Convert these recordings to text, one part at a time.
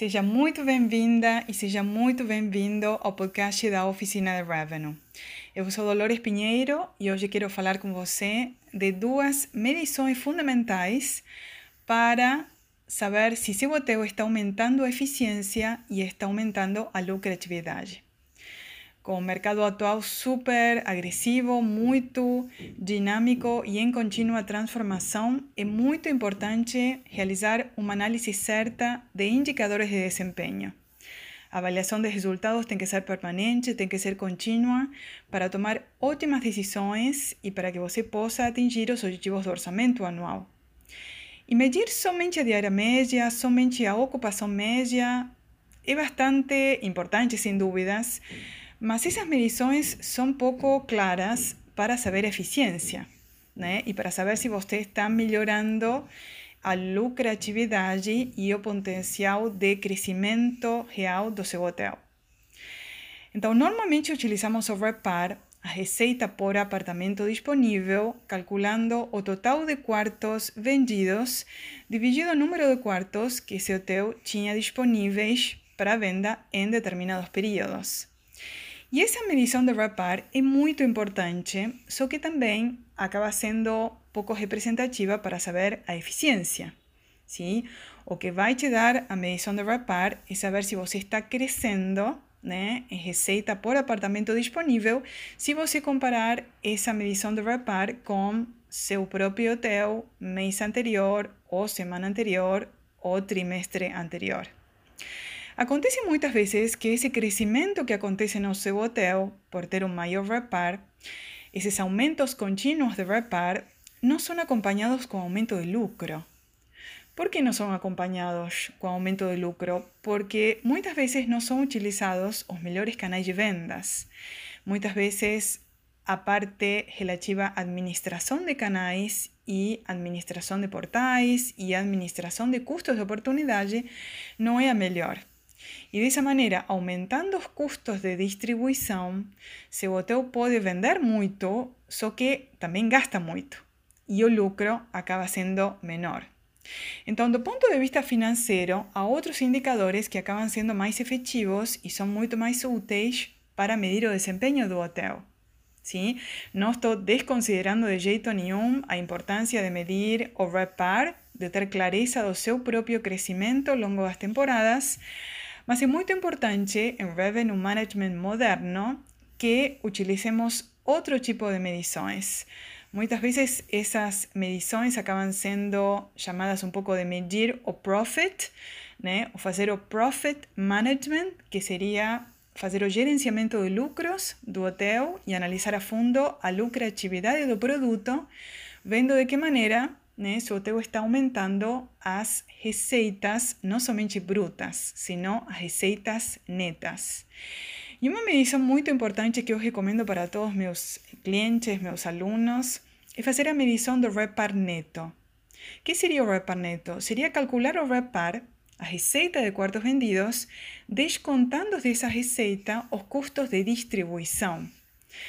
Seja muito bem-vinda e seja muito bem-vindo ao podcast da Oficina de Revenue. Eu sou Dolores Pinheiro e hoje quero falar com você de duas medições fundamentais para saber se seu hotel está aumentando a eficiência e está aumentando a lucratividade com o mercado atual super agressivo, muito dinâmico e em contínua transformação, é muito importante realizar uma análise certa de indicadores de desempenho. A avaliação de resultados tem que ser permanente, tem que ser contínua para tomar ótimas decisões e para que você possa atingir os objetivos do orçamento anual. E medir somente a diária média, somente a ocupação média, é bastante importante, sem dúvidas, mas essas medições são pouco claras para saber a eficiência, né? E para saber se você está melhorando a lucratividade e o potencial de crescimento real do seu hotel. Então, normalmente utilizamos o REPAR, a receita por apartamento disponível, calculando o total de quartos vendidos dividido o número de quartos que esse hotel tinha disponíveis para venda em determinados períodos. E essa medição de RAPAR é muito importante, só que também acaba sendo pouco representativa para saber a eficiência. Sim? O que vai te dar a medição de RAPAR é saber se você está crescendo né, em receita por apartamento disponível, se você comparar essa medição de RAPAR com seu próprio hotel mês anterior, ou semana anterior, ou trimestre anterior. Acontece muitas vezes que esse crescimento que acontece no seu hotel, por ter um maior repar, esses aumentos contínuos de repar, não são acompanhados com aumento de lucro. Por que não são acompanhados com aumento de lucro? Porque muitas vezes não são utilizados os melhores canais de vendas. Muitas vezes a parte relativa à administração de canais e administração de portais e administração de custos de oportunidade não é a melhor. E dessa maneira, aumentando os custos de distribuição, seu hotel pode vender muito, só que também gasta muito. E o lucro acaba sendo menor. Então, do ponto de vista financeiro, há outros indicadores que acabam sendo mais efetivos e são muito mais úteis para medir o desempenho do hotel. Sim? Não estou desconsiderando de jeito nenhum a importância de medir o REPAR, de ter clareza do seu próprio crescimento ao longo das temporadas, mas é muito importante em Revenue Management moderno que utilicemos outro tipo de medições. Muitas vezes essas medições acabam sendo chamadas um pouco de medir o profit, né? ou fazer o profit management, que seria fazer o gerenciamento de lucros do hotel e analisar a fundo a lucratividade do produto, vendo de que maneira né, está aumentando as receitas, não somente brutas, sino as receitas netas. E uma medição muito importante que eu recomendo para todos meus clientes, meus alunos, é fazer a medição do repar neto. O que seria o repar neto? Seria calcular o repar, a receita de quartos vendidos, descontando dessa receita os custos de distribuição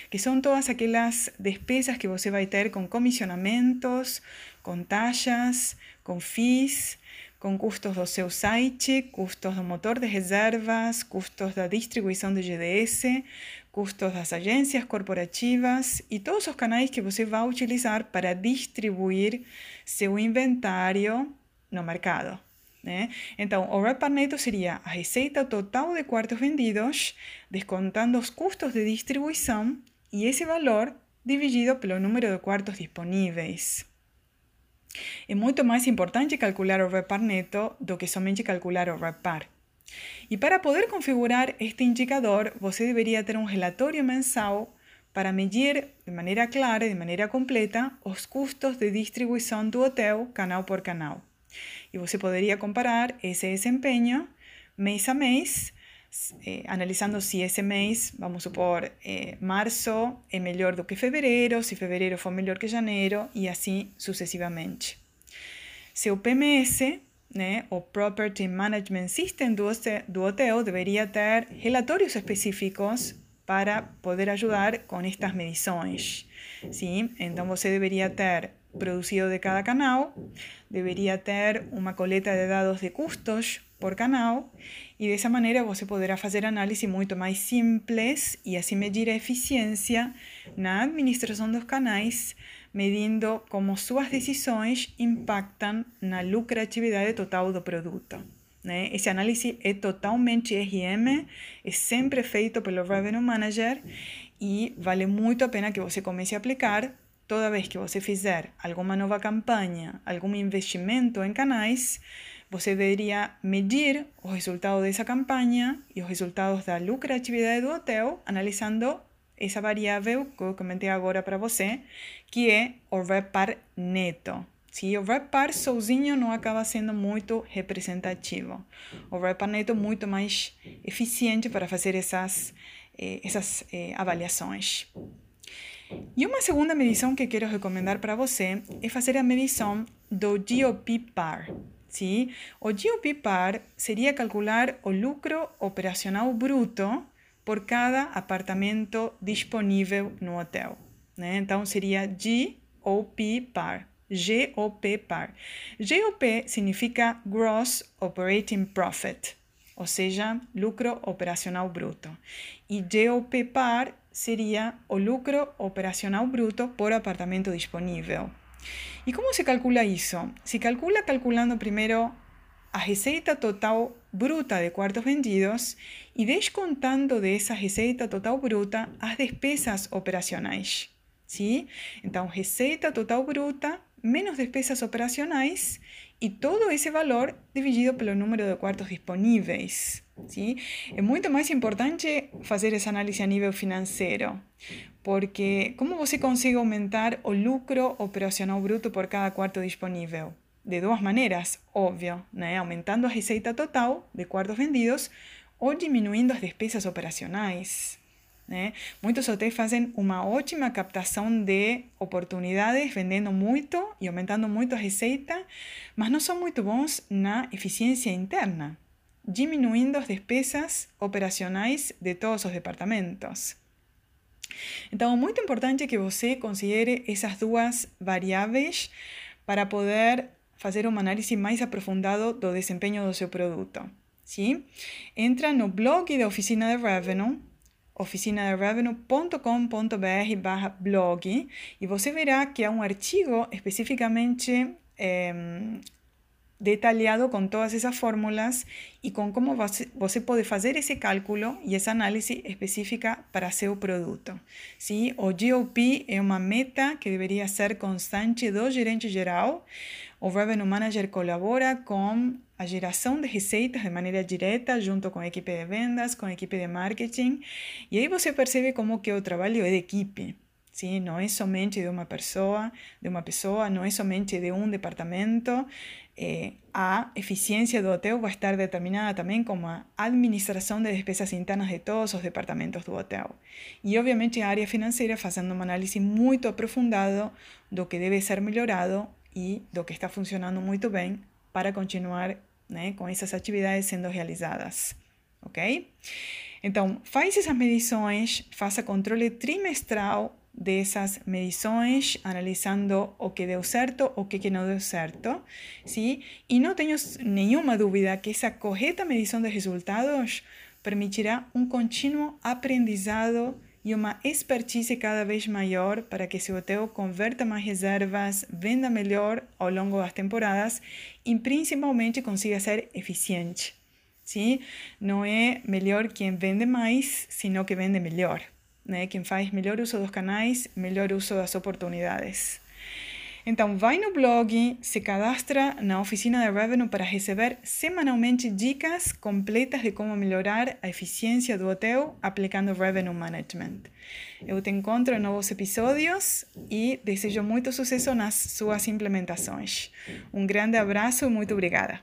que são todas aquelas despesas que você vai ter com comissionamentos, com taxas, com FIIs, com custos do seu site, custos do motor de reservas, custos da distribuição de GDS, custos das agências corporativas e todos os canais que você vai utilizar para distribuir seu inventário no mercado. Né? Então, o repar neto seria a receita total de quartos vendidos, descontando os custos de distribuição e esse valor dividido pelo número de quartos disponíveis. É muito mais importante calcular o repar neto do que somente calcular o repar. E para poder configurar este indicador, você deveria ter um relatório mensal para medir de maneira clara e de maneira completa os custos de distribuição do hotel canal por canal. E você poderia comparar esse desempenho mês a mês, eh, analisando se esse mês, vamos supor, eh, março é melhor do que fevereiro, se fevereiro for melhor que janeiro e assim sucessivamente. Seu PMS, né, o Property Management System do, do hotel, deveria específicos para poder ajudar com estas medições. Sim? Então você deveria ter producido de cada canal, debería tener una coleta de datos de custos por canal e dessa maneira você poderá fazer análises muito mais simples e assim medir a eficiência na administração dos canais, medindo como suas decisões impactam na lucratividade total do produto. Né? Esse análise é totalmente RM, é sempre feito pelo Revenue Manager e vale muito a pena que você comece a aplicar toda vez que você fizer alguma nova campanha, algum investimento em canais, você deveria medir os resultados dessa campanha e os resultados da lucratividade do hotel, analisando essa variável que eu comentei agora para você, que é o RevPAR neto. Se o RevPAR sozinho não acaba sendo muito representativo. O RevPAR neto é muito mais eficiente para fazer essas, eh, essas eh, avaliações. E uma segunda medição que quero recomendar para você é fazer a medição do GOP PAR. Sim? O GOP PAR seria calcular o lucro operacional bruto por cada apartamento disponível no hotel. Né? Então seria GOP PAR. GOP PAR. GOP significa Gross Operating Profit, ou seja, lucro operacional bruto. E GOP PAR seria o lucro operacional bruto por apartamento disponível. E como se calcula isso? Se calcula calculando primeiro a receita total bruta de quartos vendidos e descontando dessa receita total bruta as despesas operacionais. Sim? Então, receita total bruta menos despesas operacionais e todo esse valor dividido pelo número de quartos disponíveis. ¿sí? É muito mais importante fazer essa análise a nível financeiro, porque como você consegue aumentar o lucro operacional bruto por cada quarto disponível? De duas maneiras, óbvio, né? aumentando a receita total de quartos vendidos ou diminuindo as despesas operacionais. Né? Muitos hotéis fazem uma ótima captação de oportunidades, vendendo muito e aumentando muito a receita, mas não são muito bons na eficiência interna, diminuindo as despesas operacionais de todos os departamentos. Então, é muito importante que você considere essas duas variáveis para poder fazer uma análise mais aprofundado do desempenho do seu produto. Sim? Entra no blog da Oficina de Revenue, oficinaderevenue.com.br barra blog e você verá que há um artigo especificamente eh, detalhado com todas essas fórmulas e com como você pode fazer esse cálculo e essa análise específica para seu produto. Sim, o GOP é uma meta que deveria ser constante do gerente geral. O Revenue Manager colabora com a geração de receitas de maneira direta junto com a equipe de vendas, com a equipe de marketing. E aí você percebe como que o trabalho é de equipe. Sim, não é somente de uma pessoa, de uma pessoa, não é somente de um departamento. Eh, a eficiência do hotel vai estar determinada também com a administração de despesas internas de todos os departamentos do hotel. E, obviamente, a área financeira fazendo uma análise muito aprofundada do que deve ser melhorado e do que está funcionando muito bem para continuar né, com essas atividades sendo realizadas, ok? Então, faz essas medições, faça controle trimestral dessas medições, analisando o que deu certo, o que não deu certo, sim? E não tenho nenhuma dúvida que essa correta medição de resultados permitirá um contínuo aprendizado e uma expertise cada vez maior para que seu hotel converta mais reservas, venda melhor ao longo das temporadas e principalmente consiga ser eficiente. Sim? Não é melhor quem vende mais, sino que vende melhor. Né? Quem faz melhor uso dos canais, melhor uso das oportunidades. Então, vai no blog, se cadastra na oficina de Revenue para receber semanalmente dicas completas de como melhorar a eficiência do hotel aplicando Revenue Management. Eu te encontro em novos episódios e desejo muito sucesso nas suas implementações. Um grande abraço e muito obrigada.